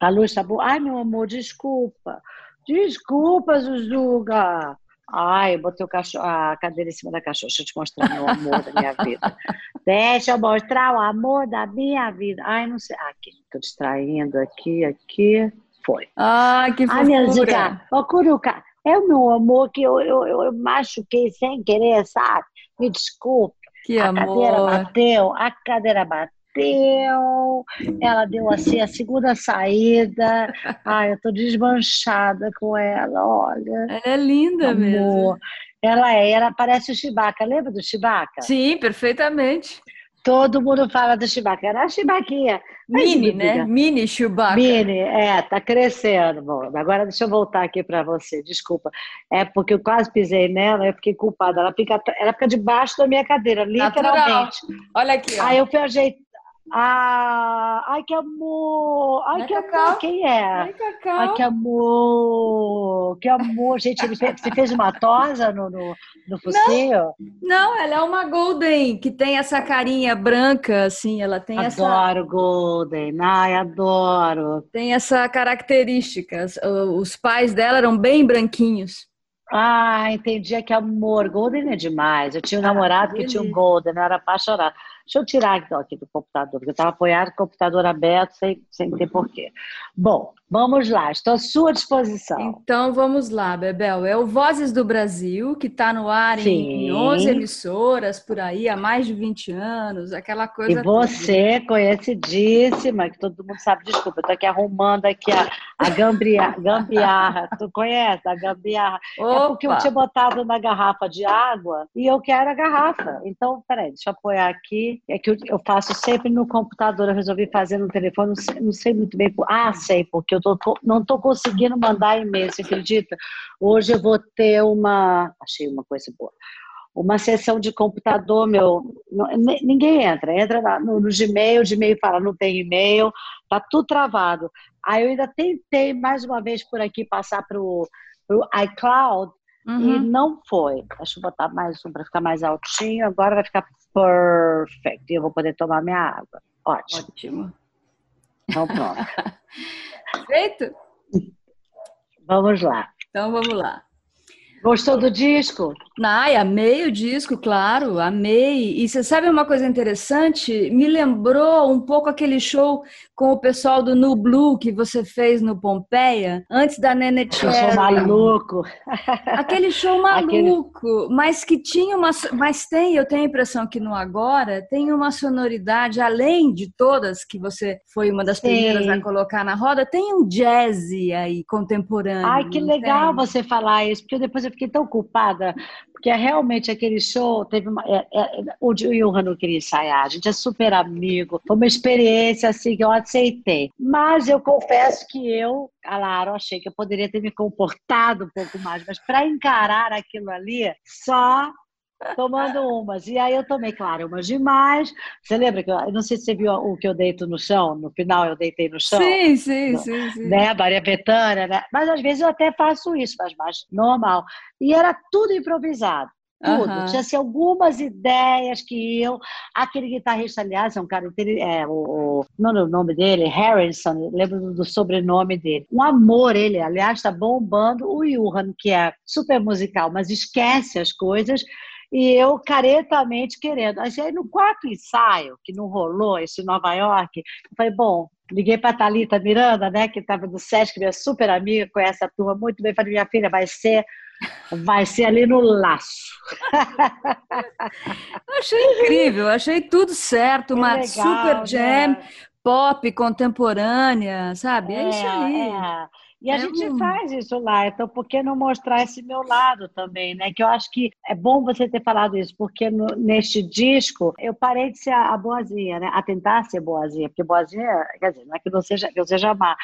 A luz tá boa. Ai, meu amor, desculpa. Desculpa, Zuzuga. Ai, eu botei o cachorro, a cadeira em cima da cachorra. Deixa eu te mostrar meu amor da minha vida. Deixa eu mostrar o amor da minha vida. Ai, não sei. Aqui, tô distraindo aqui, aqui. Foi. Ai, que fofura. Ai, minha Zuga. Ô, Curuca, é o meu amor que eu, eu, eu machuquei sem querer, sabe? Me desculpe. Que a amor. cadeira bateu, a cadeira bateu, ela deu assim a segunda saída. Ai, eu tô desmanchada com ela, olha. Ela é linda mesmo. Amor. Ela é, ela parece o Chewbacca, lembra do Chewbacca? Sim, perfeitamente. Todo mundo fala do Chewbacca, era a Chewbacquinha. Mas, Mini, né? Mini Chewbacca. Mini, é, tá crescendo. Bom, agora deixa eu voltar aqui para você, desculpa. É porque eu quase pisei nela, eu fiquei culpada. Ela fica, ela fica debaixo da minha cadeira, Natural. literalmente. Olha aqui, ó. Aí eu fui ajeitar. Ah, ai, que amor! Ai, Né, que Cacau? amor! Quem é? Ai, Cacau. Ai, que amor! Que amor! Gente, ele fez, você fez uma tosa no, no, no focinho? Não, ela é uma Golden, que tem essa carinha branca, assim, ela tem essa, Adoro Golden. Ai, adoro. tem essa característica. Os- pais dela eram bem branquinhos. Ah, entendi. É que amor. Golden é demais. Eu tinha um Ah, namorado que tinha um. Golden, eu era apaixonada. Deixa eu tirar então aqui do computador, porque eu estava apoiado o computador aberto, sem, sem ter porquê. Bom, vamos lá, estou à sua disposição. Então vamos lá, Bebel. É o Vozes do Brasil, que está no ar em Sim. 11 emissoras por aí há mais de 20 anos, aquela coisa. E você, conhecidíssima, que todo mundo sabe, desculpa, eu estou aqui arrumando aqui a, a gambiarra. Tu conhece a gambiarra? toda. É porque eu Opa! tinha botado na garrafa de água e eu quero a garrafa. Então, peraí, deixa eu apoiar aqui. É que eu, eu faço sempre no computador, eu resolvi fazer no telefone, não sei, não sei muito bem. por- Ah, sei, porque eu tô, não estou conseguindo mandar e-mail, você acredita? Hoje eu vou ter uma. Achei uma coisa boa. Uma sessão de computador, meu. não- ni- ninguém entra, entra no, no Gmail, o Gmail fala, não tem e-mail, tá tudo travado. Aí eu ainda tentei mais uma vez por aqui passar para o iCloud e Uhum. não foi. Deixa eu botar mais um para ficar mais altinho. Agora vai ficar perfect. E eu vou poder tomar minha água. Ótimo. Ótimo. Então pronto. Feito? Vamos lá. Então vamos lá. Gostou do disco? Ai, amei o disco, claro, amei. E você sabe uma coisa interessante? Me lembrou um pouco aquele show com o pessoal do Nu Blue que você fez no Pompeia, antes da Nene Eu sou Cherry. maluco. Aquele show Aquele- maluco, mas que tinha uma. Mas tem, eu tenho a impressão que no Agora tem uma sonoridade, além de todas, que você foi uma das Sim. primeiras a colocar na roda, tem um jazz aí contemporâneo. Ai, que legal tem? você falar isso, porque depois eu fiquei tão culpada, porque realmente aquele show teve uma. é- é- o Johan não queria ensaiar, a gente é super amigo, foi uma experiência assim que eu aceitei. Mas eu confesso que eu, claro, achei que eu poderia ter me comportado um pouco mais, mas para encarar aquilo ali, só tomando umas. E aí eu tomei, claro, umas demais. Você lembra que eu, não sei se você viu o que eu deito no chão, no final eu deitei no chão Sim, sim, Não. sim, sim. né, Maria Bethânia, né? Mas às vezes eu até faço isso, mas mais normal. E era tudo improvisado. Tudo. Aham. Tinha assim, algumas ideias que eu. Aquele guitarrista, aliás, é um cara. É, o, o, não é o nome dele, Harrison, lembro do, do sobrenome dele. Um amor, ele, aliás, está bombando. O Johan, que é super musical, mas esquece as coisas. E eu caretamente querendo. Aí no quarto ensaio, que não rolou, esse em Nova York, eu falei, bom, liguei para a Thalita Miranda, né, que estava do SESC, minha super amiga, conhece a turma muito bem. Falei, minha filha, vai ser, vai ser ali no laço. Achei incrível, achei tudo certo, uma legal, super jam, né? pop contemporânea, sabe? É, isso aí. é. E a É gente um- faz isso lá, então por que não mostrar esse meu lado também, né? Que eu acho que é bom você ter falado isso, porque no- neste disco eu parei de ser a, a boazinha, né? A tentar ser boazinha, porque boazinha, quer dizer, não é que não seja, que eu seja má,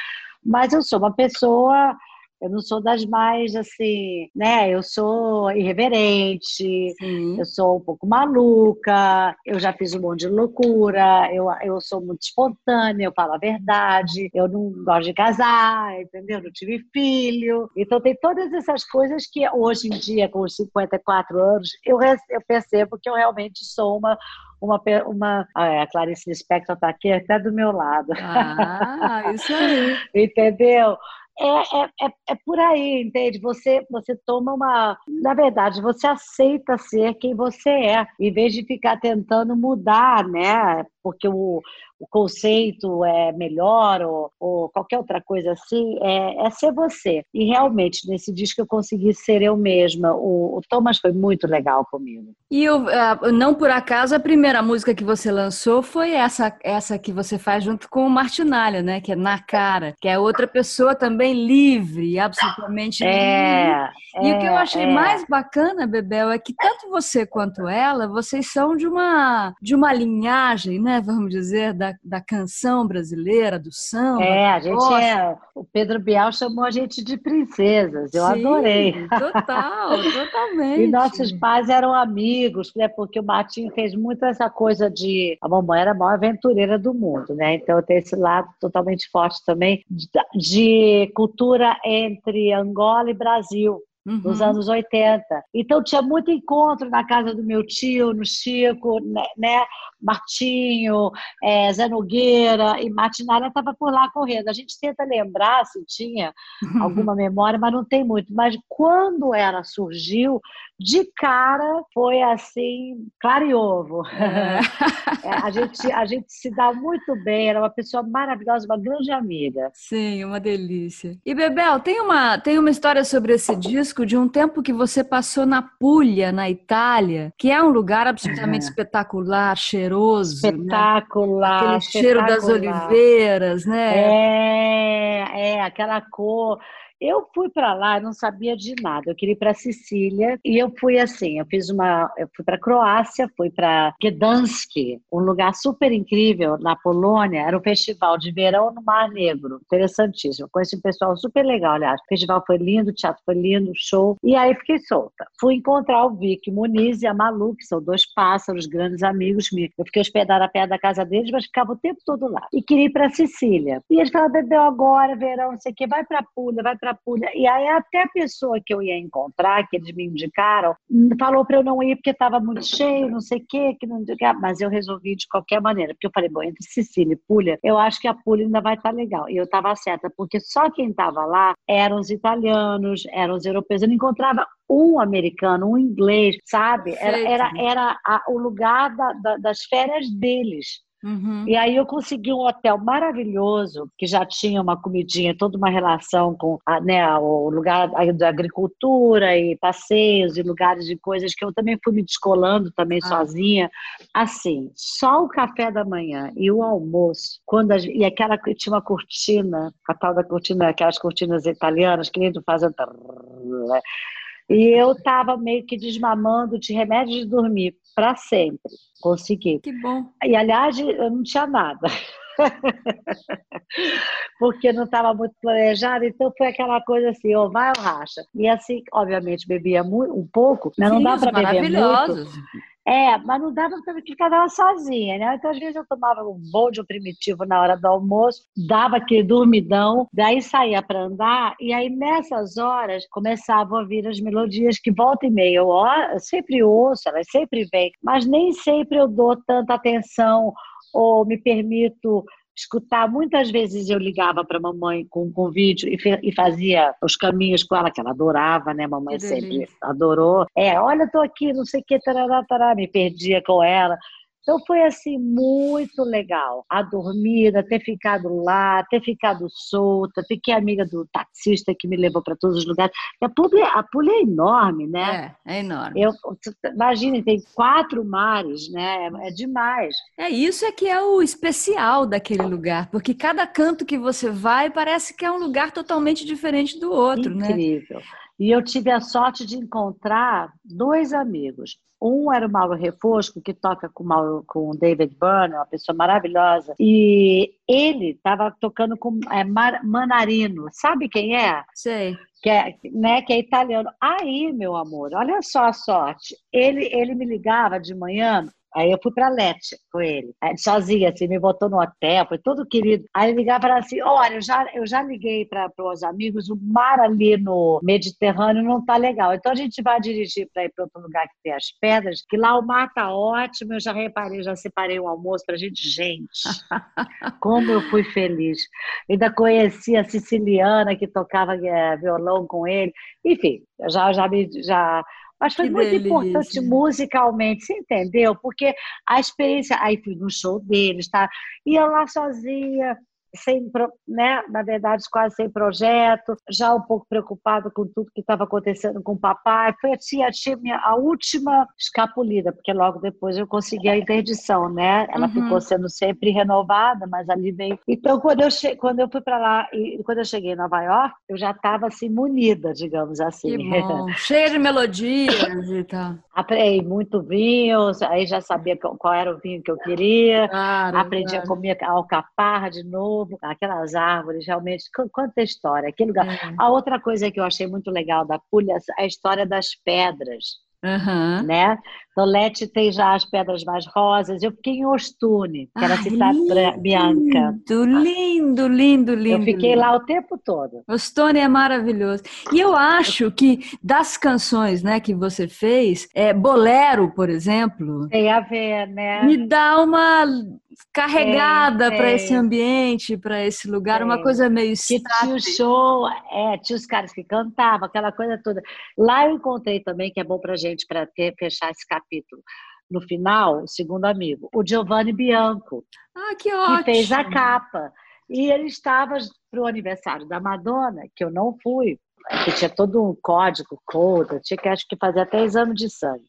mas eu sou uma pessoa Eu não sou das mais assim, né? Eu sou irreverente, Sim. eu sou um pouco maluca, eu já fiz um monte de loucura, eu, eu sou muito espontânea, eu falo a verdade, eu não gosto de casar, entendeu? Não tive filho. Então tem todas essas coisas que hoje em dia, com os 54 anos, eu, eu percebo que eu realmente sou uma uma, uma ah, a Clarice Lispector está aqui até do meu lado. Ah, isso aí. Entendeu? É, é, é, é, por aí, entende? Você, você toma uma. Na verdade, você aceita ser quem você é, em vez de ficar tentando mudar, né? Porque o, o conceito é melhor ou, ou qualquer outra coisa assim, é, é, ser você. E realmente, nesse disco eu consegui ser eu mesma. O, o Thomas foi muito legal comigo. E eu, uh, não por acaso, a primeira música que você lançou foi essa, essa que você faz junto com o Martinalha, né? Que é Na Cara, que é outra pessoa também livre, absolutamente é, livre. E é, o que eu é, achei é. mais bacana, Bebel, é que tanto você quanto ela, vocês são de uma, de uma linhagem, né? Vamos dizer, da da, canção brasileira, do samba. É, a gente é. O Pedro Bial chamou a gente de princesas. Eu Sim, adorei. Total, totalmente. e nossos pais eram amigos, né? Porque o Martinho fez muito essa coisa de. A mamãe era a maior aventureira do mundo, né? Então tem esse lado totalmente forte também de, de cultura entre Angola e Brasil uhum. nos anos 80. Então tinha muito encontro na casa do meu tio, no Chico, né? né Martinho, é, Zé Nogueira e Martinalha estava por lá correndo. A gente tenta lembrar se tinha alguma memória, mas não tem muito. Mas quando ela surgiu, de cara foi assim, claro e ovo. É. É, a, gente, a gente se dá muito bem, era uma pessoa maravilhosa, uma grande amiga. Sim, uma delícia. E Bebel, tem uma, tem uma história sobre esse disco de um tempo que você passou na Puglia, na Itália, que é um lugar absolutamente espetacular, cheiroso. Né? Espetacular. Né? Aquele cheiro das oliveiras, né? É, é, aquela cor. Eu fui para lá, não sabia de nada. Eu queria ir para Sicília e eu fui assim. Eu fiz uma, eu fui para Croácia, fui para Gdansk, um lugar super incrível na Polônia. Era um festival de verão no Mar Negro, interessantíssimo. Conheci um pessoal super legal, aliás. O festival foi lindo, o teatro foi lindo, show. E aí fiquei solta. Fui encontrar o Vic Muniz e a Malu, que são dois pássaros, grandes amigos meus. Eu fiquei hospedada perto da casa deles, mas ficava o tempo todo lá. E queria ir para Sicília. E eles falaram: bebeu agora, verão, não sei o quê, vai para Puglia, vai para Puglia. E aí até a pessoa que eu ia encontrar, que eles me indicaram, falou para eu não ir porque estava muito cheio, não sei o quê, que não mas eu resolvi de qualquer maneira, porque eu falei, bom, entre Sicília e Puglia, eu acho que a Puglia ainda vai estar tá legal. E eu estava certa, porque só quem estava lá eram os italianos, eram os europeus. Eu não encontrava um americano, um inglês, sabe? Era, era, era a, o lugar da, da, das férias deles. Uhum. E aí eu consegui um hotel maravilhoso, que já tinha uma comidinha, toda uma relação com a, né, o lugar da agricultura e passeios e lugares de coisas que eu também fui me descolando também ah. sozinha. Assim, só o café da manhã e o almoço, quando as, e aquela tinha uma cortina, a tal da cortina, aquelas cortinas italianas que nem tu fazendo né? E eu estava meio que desmamando de remédio de dormir para sempre. Consegui. Que bom. E aliás, eu não tinha nada. Porque não estava muito planejado, então foi aquela coisa assim, ou vai ou racha. E assim, obviamente, bebia muito, um pouco, mas não dá para beber muito. É, mas não dava para ficar lá sozinha, né? Então, às vezes, eu tomava um bom de um primitivo na hora do almoço, dava aquele dormidão, daí saía para andar, e aí nessas horas começavam a vir as melodias que volta e meia eu, eu sempre ouço, elas sempre vêm, mas nem sempre eu dou tanta atenção ou me permito escutar. Muitas vezes eu ligava para a mamãe com um convite e, e, fazia os caminhos com ela, que ela adorava, né? Mamãe sempre adorou. É, olha, estou aqui, não sei o que, tarará, tarará, me perdia com ela. Então foi assim muito legal. A dormida, ter ficado lá, ter ficado solta, fiquei amiga do taxista que me levou para todos os lugares. A Puglia, a Puglia é enorme, né? É, é enorme. Eu, imagine, tem quatro mares, né? É, é demais. É isso é que é o especial daquele lugar, porque cada canto que você vai parece que é um lugar totalmente diferente do outro, Incrível. né? Incrível. E eu tive a sorte de enconttar dois amigos. Um era o Mauro Refosco, que toca com, Mauro, com o David Byrne, uma pessoa maravilhosa. E ele estava tocando com é, Manarino. Sabe quem é? Sei. que é, né, que é italiano. Aí, meu amor, olha só a sorte. Ele, ele me ligava de manhã Aí eu fui para Lete com ele, sozinha, assim, me botou no hotel, foi todo querido. Aí ele ligava e falava assim: Olha, eu já, eu já liguei para os amigos, o mar ali no Mediterrâneo não tá legal. Então a gente vai dirigir para ir para outro lugar que tem as pedras, que lá o mar tá ótimo. Eu já reparei, já separei um almoço para gente. Gente, como eu fui feliz. Ainda conheci a siciliana que tocava é, violão com ele. Enfim, já, já me. Já, mas foi que muito delícia. importante musicalmente, você entendeu? Porque a experiência. Aí fui no show deles, tá? Ia lá sozinha, sem, né, na verdade, quase sem projeto, já um pouco preocupado com tudo que estava acontecendo com o papai. Foi assim, a, minha, a última escapulida, porque logo depois eu consegui a interdição, né? Ela uhum. ficou sendo sempre renovada, mas ali veio. Então, quando eu, che... quando eu fui para lá e quando eu cheguei em Nova York, eu já estava assim, munida, digamos assim. Cheia de melodias e tal. Aprendi muito vinho, aí já sabia qual era o vinho que eu queria. Claro, Aprendi claro. a comer alcaparra de novo novo, aquelas árvores, realmente, quanta história, aquele lugar. É. A outra coisa que eu achei muito legal da Puglia é a história das pedras. Uhum. Né? Lete tem já as pedras mais rosas. Eu fiquei em Ostune, que era a cidade bianca. Lindo, lindo, lindo. Eu fiquei lindo. lá o tempo todo. Ostune é maravilhoso. E eu acho que das canções né, que você fez, é, Bolero, por exemplo. Tem a ver, né? Me dá uma carregada para esse ambiente, para esse lugar, uma coisa meio que tinha o show, é, tinha os caras que cantavam, aquela coisa toda. Lá eu encontrei também que é bom para gente para fechar esse capítulo. No final, o segundo amigo, o Giovanni Bianco. Ah, que ótimo! Que fez a capa. E ele estava para o aniversário da Madonna, que eu não fui, que tinha todo um código, code, tinha que acho que fazer até exame de sangue.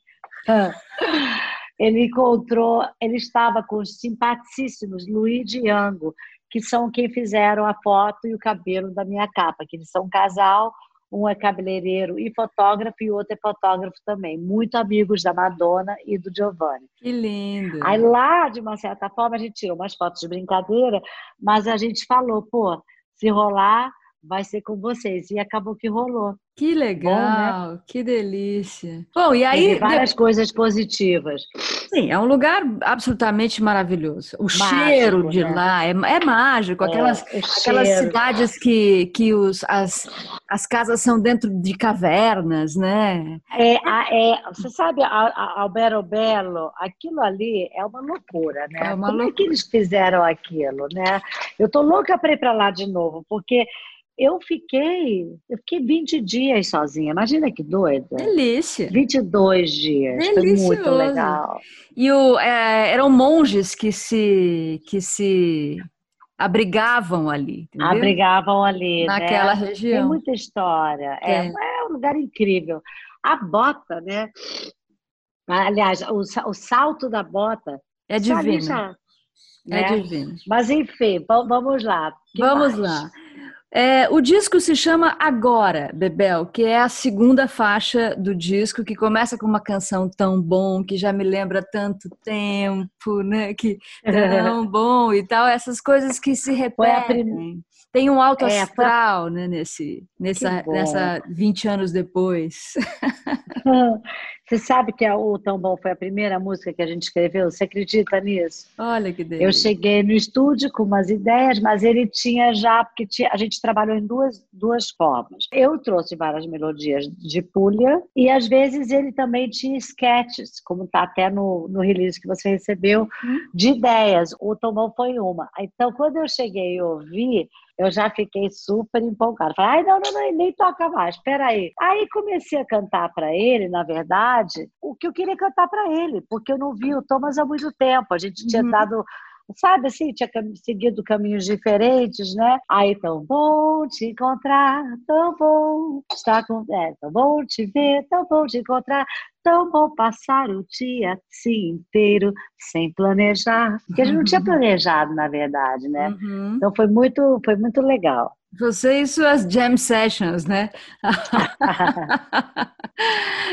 ele encontrou, ele estava com os simpaticíssimos Luigi e Ango, que são quem fizeram a foto e o cabelo da minha capa, que eles são um casal, um é cabeleireiro e fotógrafo e o outro é fotógrafo também, muito amigos da Madonna e do Giovanni. Que lindo! Aí lá, de uma certa forma, a gente tirou umas fotos de brincadeira, mas a gente falou, pô, se rolar, vai ser com vocês. E acabou que rolou. Que legal, Bom, né? que delícia. Bom, e aí. Várias de... coisas positivas. Sim, é um lugar absolutamente maravilhoso. O mágico, cheiro de né? lá é, é mágico. É, aquelas, aquelas cidades que, que os, as, as casas são dentro de cavernas, né? É, é, você sabe, a, a Albero Belo, aquilo ali é uma loucura, né? É uma Como loucura. é que eles fizeram aquilo, né? Eu tô louca para ir para lá de novo, porque eu fiquei, eu fiquei 20 dias sozinha. Imagina que doida. Delícia. 22 dias. Delicioso. Foi muito legal. E o, é, eram monges que se que se abrigavam ali. Entendeu? Abrigavam ali. Né? Naquela né? região. Tem muita história. É, é, um lugar incrível. A bota, né? Aliás, o, o salto da bota. É divino. é né? divino. Mas enfim, vamos lá. Que vamos mais? lá. É, o disco se chama Agora, Bebel, que é a segunda faixa do disco, que começa com uma canção tão bom, que já me lembra tanto tempo, né? Que tão bom e tal, essas coisas que se repetem. Tem um alto é, astral, né, nesse, nessa, nessa 20 anos depois. Você sabe que a O Tão Bom foi a primeira música que a gente escreveu? Você acredita nisso? Olha que delícia. Eu cheguei no estúdio com umas ideias, mas ele tinha já, porque tinha, a gente trabalhou em duas, duas formas. Eu trouxe várias melodias de Puglia e às vezes ele também tinha sketches, como está até no, no release que você recebeu, hum. de ideias. O Tão Bom foi uma. Então, quando eu cheguei e ouvi, eu já fiquei super empolgada. Falei, ai, não, não, não, nem toca mais, espera aí. Aí comecei a cantar para ele, na verdade, o que eu queria cantar para ele, porque eu não vi o Thomas há muito tempo. A gente tinha uhum. dado sabe assim, tinha seguido caminhos diferentes, né? Aí tão bom te encontrar, tão bom estar com, é, tão bom te ver, tão bom te encontrar, tão bom passar o dia assim inteiro sem planejar, porque a gente não tinha planejado na verdade, né? Uhum. Então foi muito, foi muito legal. Você e suas jam sessions, né?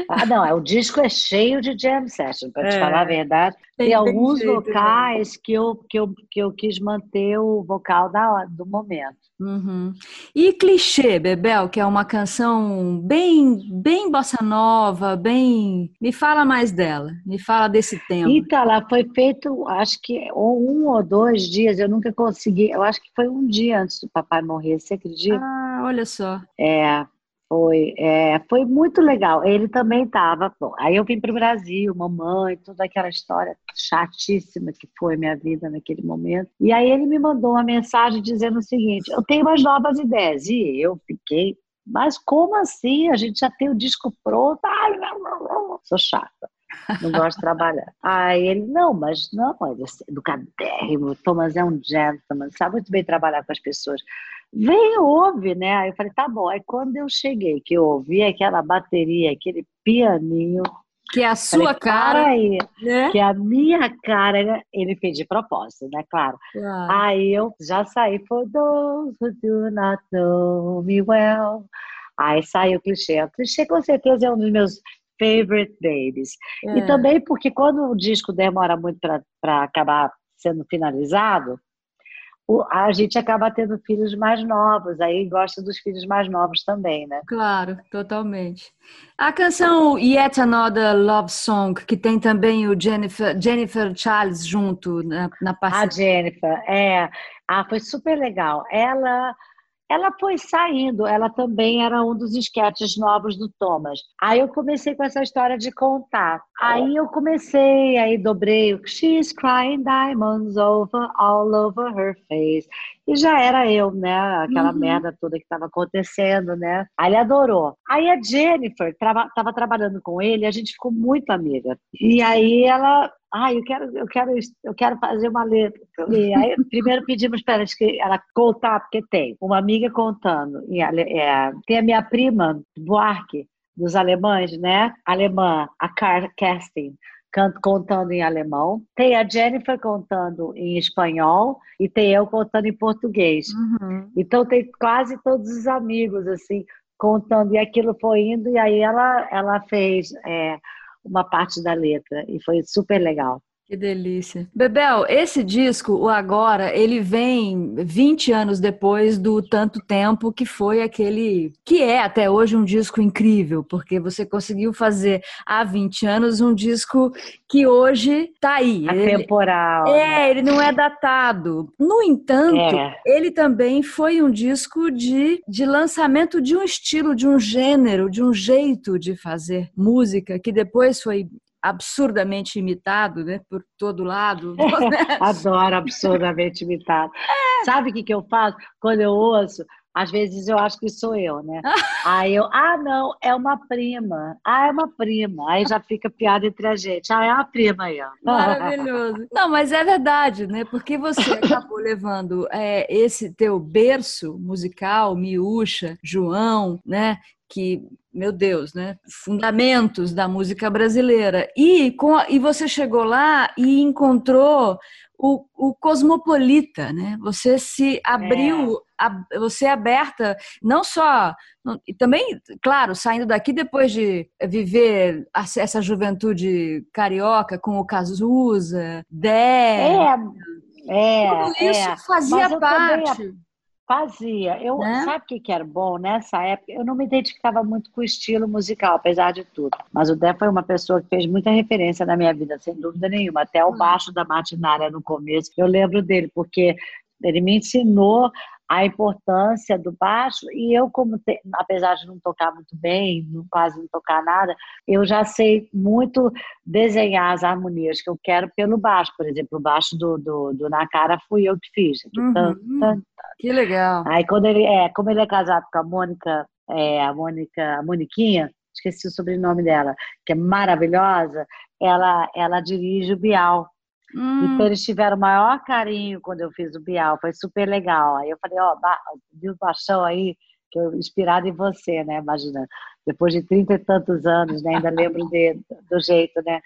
ah, não, é, o disco é cheio de jam sessions, para te é, falar a verdade. Tem, alguns jeito, né? vocais que, eu, que, eu, que eu quis manter o vocal da, do momento. Uhum. E Clichê, Bebel, que é uma canção bem, bem bossa nova, bem. Me fala mais dela, me fala desse tema. Então, ela foi feito, acho que um ou dois dias, eu nunca consegui, eu acho que foi um dia antes do papai morrer, você acredita? Ah, olha só. É, foi, é, foi muito legal. Ele também estava. Aí eu vim para o Brasil, mamãe, toda aquela história chatíssima que foi minha vida naquele momento. E aí ele me mandou uma mensagem dizendo o seguinte: eu tenho umas novas ideias. E eu fiquei, mas como assim? A gente já tem o disco pronto. Ai, não, não, não. Sou chata. Não gosto de trabalhar. Aí ele, não, mas não, ele é educadérrimo, Thomas é um gentleman, sabe muito bem trabalhar com as pessoas. Vem, ouve, né? Aí eu falei, tá bom. Aí quando eu cheguei, que eu ouvi aquela bateria, aquele pianinho. Que é a sua falei, cara. Aí, né? Que é a minha cara, ele fez de propósito, né? Claro. claro. Aí eu já saí, for those who do not know me well. Aí saiu o clichê. O clichê com certeza é um dos meus favorite babies. É. E também porque quando o disco demora muito para acabar sendo finalizado, a gente acaba tendo filhos mais novos, aí gosta dos filhos mais novos também, né? Claro, totalmente. A canção Yet Another Love Song, que tem também o Jennifer, Jennifer Charles junto na, na parceria. A Jennifer, é. Ah, foi super legal. Ela ela foi saindo, ela também era um dos esquetes novos do Thomas. Aí eu comecei com essa história de contar. Aí eu comecei, aí dobrei o She's crying diamonds over all over her face. E já era eu, né? Aquela uhum. merda toda que estava acontecendo, né? Aí ele adorou. Aí a Jennifer estava trabalhando com ele, a gente ficou muito amiga. E aí ela ah, eu quero, eu quero, eu quero fazer uma letra. E aí, primeiro pedimos para ela contar, porque tem uma amiga contando. E é, tem a minha prima, Buarque, dos alemães, né? Alemã, a Car Casting, contando em alemão. Tem a Jennifer contando em espanhol e tem eu contando em português. Uhum. Então tem quase todos os amigos assim contando e aquilo foi indo e aí ela ela fez é, uma parte da letra e foi super legal. Que delícia. Bebel, esse disco, o Agora, ele vem 20 anos depois do Tanto Tempo, que foi aquele. que é até hoje um disco incrível, porque você conseguiu fazer há 20 anos um disco que hoje tá aí. Atemporal. Ele, é, né? ele não é datado. No entanto, é. ele também foi um disco de, de lançamento de um estilo, de um gênero, de um jeito de fazer música, que depois foi absurdamente imitado, né, por todo lado. Adoro absurdamente imitado. É. Sabe o que, que eu faço quando eu ouço? Às vezes eu acho que sou eu, né? Aí eu, ah, não, é uma prima. Ah, é uma prima. Aí já fica piada entre a gente. Ah, é uma prima aí, ó. Maravilhoso. Não, mas é verdade, né? Porque você acabou levando é, esse teu berço musical, Miúcha, João, né? que, meu Deus, né? Fundamentos da música brasileira. E, com, e você chegou lá e encontrou o, o cosmopolita, né? Você se abriu, é. você é aberta, não só. E também, claro, saindo daqui depois de viver essa juventude carioca com o Cazuza, Dé. É, é. Tudo isso é. fazia parte. Também, Fazia. Eu, né? Sabe o que, que era bom? Nessa época, eu não me identificava muito com o estilo musical, apesar de tudo. Mas o Dé foi uma pessoa que fez muita referência na minha vida, sem dúvida nenhuma. Até o hum. baixo da matinária no começo, eu lembro dele, porque ele me ensinou a importância do baixo e eu como te, apesar de não tocar muito bem, não, quase não tocar nada, eu já sei muito desenhar as harmonias que eu quero pelo baixo, por exemplo, o baixo do, do, do Na Cara fui eu que fiz. Uhum. Tan, tan, que legal. Aí quando ele é, como ele é casado com a Mônica, é, a Mônica, a Moniquinha, esqueci o sobrenome dela, que é maravilhosa, ela ela dirige o Bial. Hum. Então eles tiveram o maior carinho quando eu fiz o Bial, foi super legal. Aí eu falei, ó, oh, viu paixão aí, que eu inspirado em você, né? Imagina, depois de trinta e tantos anos, né? ainda lembro de, do jeito, né?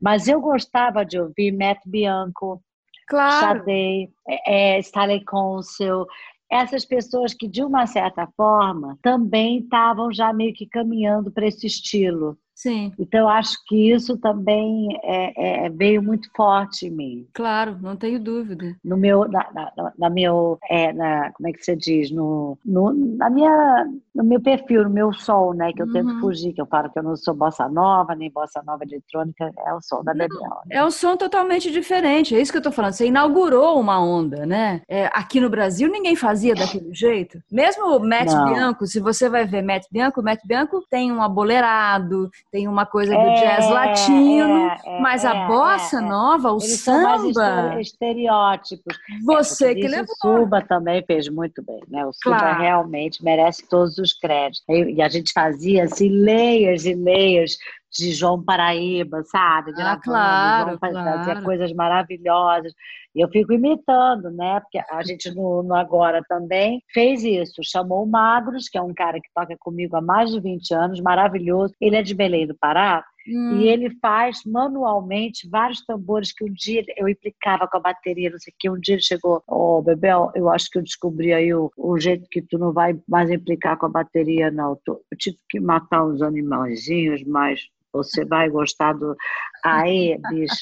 Mas eu gostava de ouvir Matt Bianco, claro. Sade, é, é, Stanley Council, essas pessoas que, de uma certa forma, também estavam já meio que caminhando para esse estilo. Sim. Então, acho que isso também é, é, veio muito forte em mim. Claro, não tenho dúvida. No meu, na, na, na meu, é, na, como é que você diz, no, no, na minha, no meu perfil, no meu som, né, que eu uhum. tento fugir, que eu falo que eu não sou bossa nova, nem bossa nova eletrônica, é o som da Bebel. Né? É um som totalmente diferente, é isso que eu tô falando. Você inaugurou uma onda, né? É, aqui no Brasil ninguém fazia daquele jeito. Mesmo o Matt não. Bianco, se você vai ver Matt Bianco, o Matt Bianco tem um abolerado, tem uma coisa do é, jazz latino, é, é mas a é, bossa nova, o Eles samba. São estereótipos. Você que levou. O Suba também fez muito bem, né? O Suba claro. realmente merece todos os créditos. E a gente fazia assim, layers e layers de João Paraíba, sabe? De ah, claro, João claro. Fazia coisas maravilhosas. Eu fico imitando, né? Porque a gente no, no, Agora também fez isso. Chamou o Magros, que é um cara que toca comigo há mais de 20 anos, maravilhoso. Ele é de Belém do Pará. Hum. E ele faz manualmente vários tambores que um dia eu implicava com a bateria, não sei o que. Um dia ele chegou, ô oh, Bebel, eu acho que eu descobri aí o, o jeito que tu não vai mais implicar com a bateria, não. Eu tive que matar uns animaizinhos, mas você vai gostar do. Aí, bicho,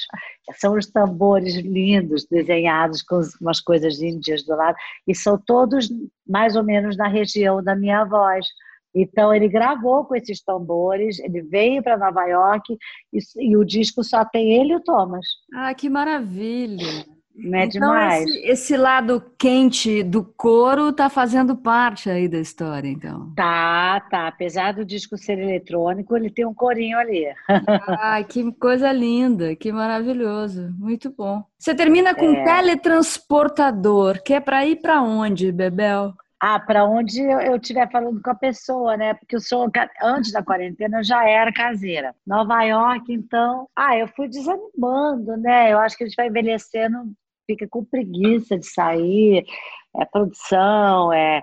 são os tambores lindos, desenhados com umas coisas índias do lado, e são todos mais ou menos na região da minha voz. Então, ele gravou com esses tambores, ele veio para Nova York e, e, o disco só tem ele e o Thomas. Ah, que maravilha! Não é então, demais. Esse, esse, lado quente do coro tá fazendo parte aí da história, então. Tá, tá. Apesar do disco ser eletrônico, ele tem um corinho ali. Ai, que coisa linda, que maravilhoso. Muito bom. Você termina com é. teletransportador, que é para ir para onde, Bebel? Ah, para onde eu estiver falando com a pessoa, né? Porque eu sou, antes da quarentena, eu já era caseira. Nova York, então, ah, eu fui desanimando, né? Eu acho que a gente vai envelhecendo fica com preguiça de sair, é produção, é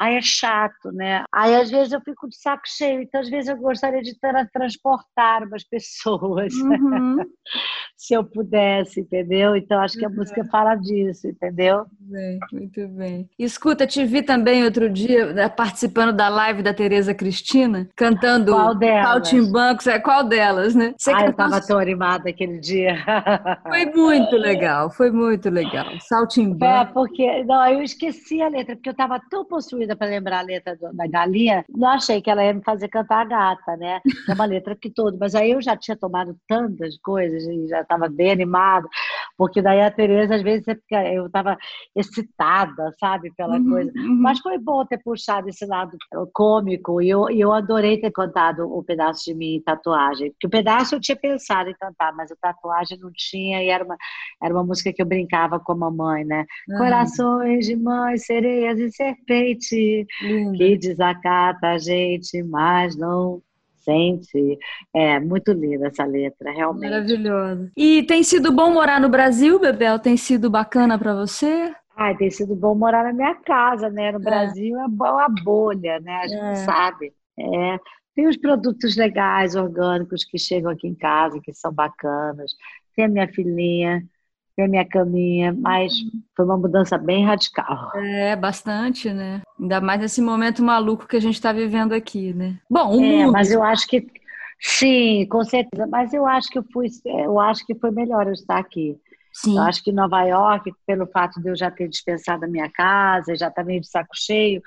Aí é chato, né? Aí às vezes eu fico de saco cheio, então às vezes eu gostaria de transportar umas pessoas, uhum. se eu pudesse, entendeu? Então acho que a uhum. música fala disso, entendeu? Bem, muito bem. Escuta, te vi também outro dia né, participando da live da Tereza Cristina, cantando qual delas? Saltimbancos, é qual delas, né? Você ah, eu estava tão animada aquele dia. Foi muito legal, foi muito legal. Saltimbancos. É, porque não, eu esqueci a letra, porque eu estava tão possuída para lembrar a letra da galinha, não achei que ela ia me fazer cantar a gata, né? É uma letra que todo. Mas aí eu já tinha tomado tantas coisas e já estava bem animado, porque daí a Tereza, às vezes, eu estava excitada, sabe, pela uhum, coisa. Uhum. Mas foi bom ter puxado esse lado cômico e eu, eu adorei ter cantado o um pedaço de mim tatuagem. Porque o pedaço eu tinha pensado em cantar, mas a tatuagem não tinha e era uma, era uma música que eu brincava com a mamãe, né? Uhum. Corações de mãe, sereias e serpente que desacata a gente, mas não sente. É muito linda essa letra, realmente. Maravilhoso. E tem sido bom morar no Brasil, Bebel? Tem sido bacana para você? Ai, tem sido bom morar na minha casa, né? No é. Brasil é uma bolha, né? A gente é. sabe. É. Tem os produtos legais, orgânicos que chegam aqui em casa, que são bacanas. Tem a minha filhinha, ter minha caminha, mas foi uma mudança bem radical. É, bastante, né? Ainda mais nesse momento maluco que a gente está vivendo aqui, né? Bom, o é, mundo... mas eu acho que sim, com certeza. Mas eu acho que eu fui, eu acho que foi melhor eu estar aqui. Sim. Eu acho que Nova York, pelo fato de eu já ter dispensado a minha casa, já estar tá meio de saco cheio,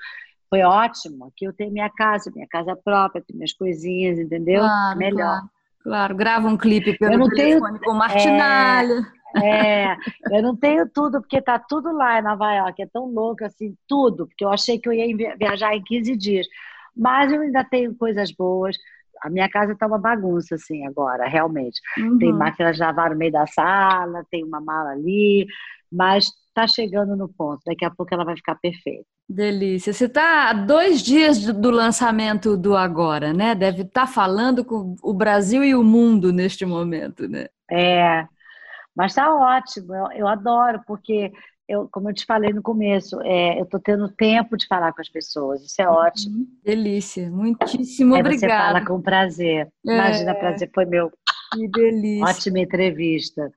foi ótimo. Aqui eu tenho minha casa, minha casa própria, tenho minhas coisinhas, entendeu? Claro, melhor. Claro, claro. grava um clipe pelo eu telefone tenho, com Martinalha. É... É, eu não tenho tudo, porque tá tudo lá em Nova York, é tão louco assim, tudo, porque eu achei que eu ia viajar em 15 dias. Mas eu ainda tenho coisas boas. A minha casa tá uma bagunça, assim, agora, realmente. Uhum. Tem máquina de lavar no meio da sala, tem uma mala ali, mas tá chegando no ponto. Daqui a pouco ela vai ficar perfeita. Delícia. Você está há dois dias do lançamento do Agora, né? Deve estar tá falando com o Brasil e o mundo neste momento, né? É, mas está ótimo, eu, eu, adoro, porque, eu, como eu te falei no começo, é, eu estou tendo tempo de falar com as pessoas, isso é ótimo. Uhum. Delícia, muitíssimo obrigada. Você fala com prazer. Imagina, é. prazer foi meu. Que delícia. Ótima entrevista.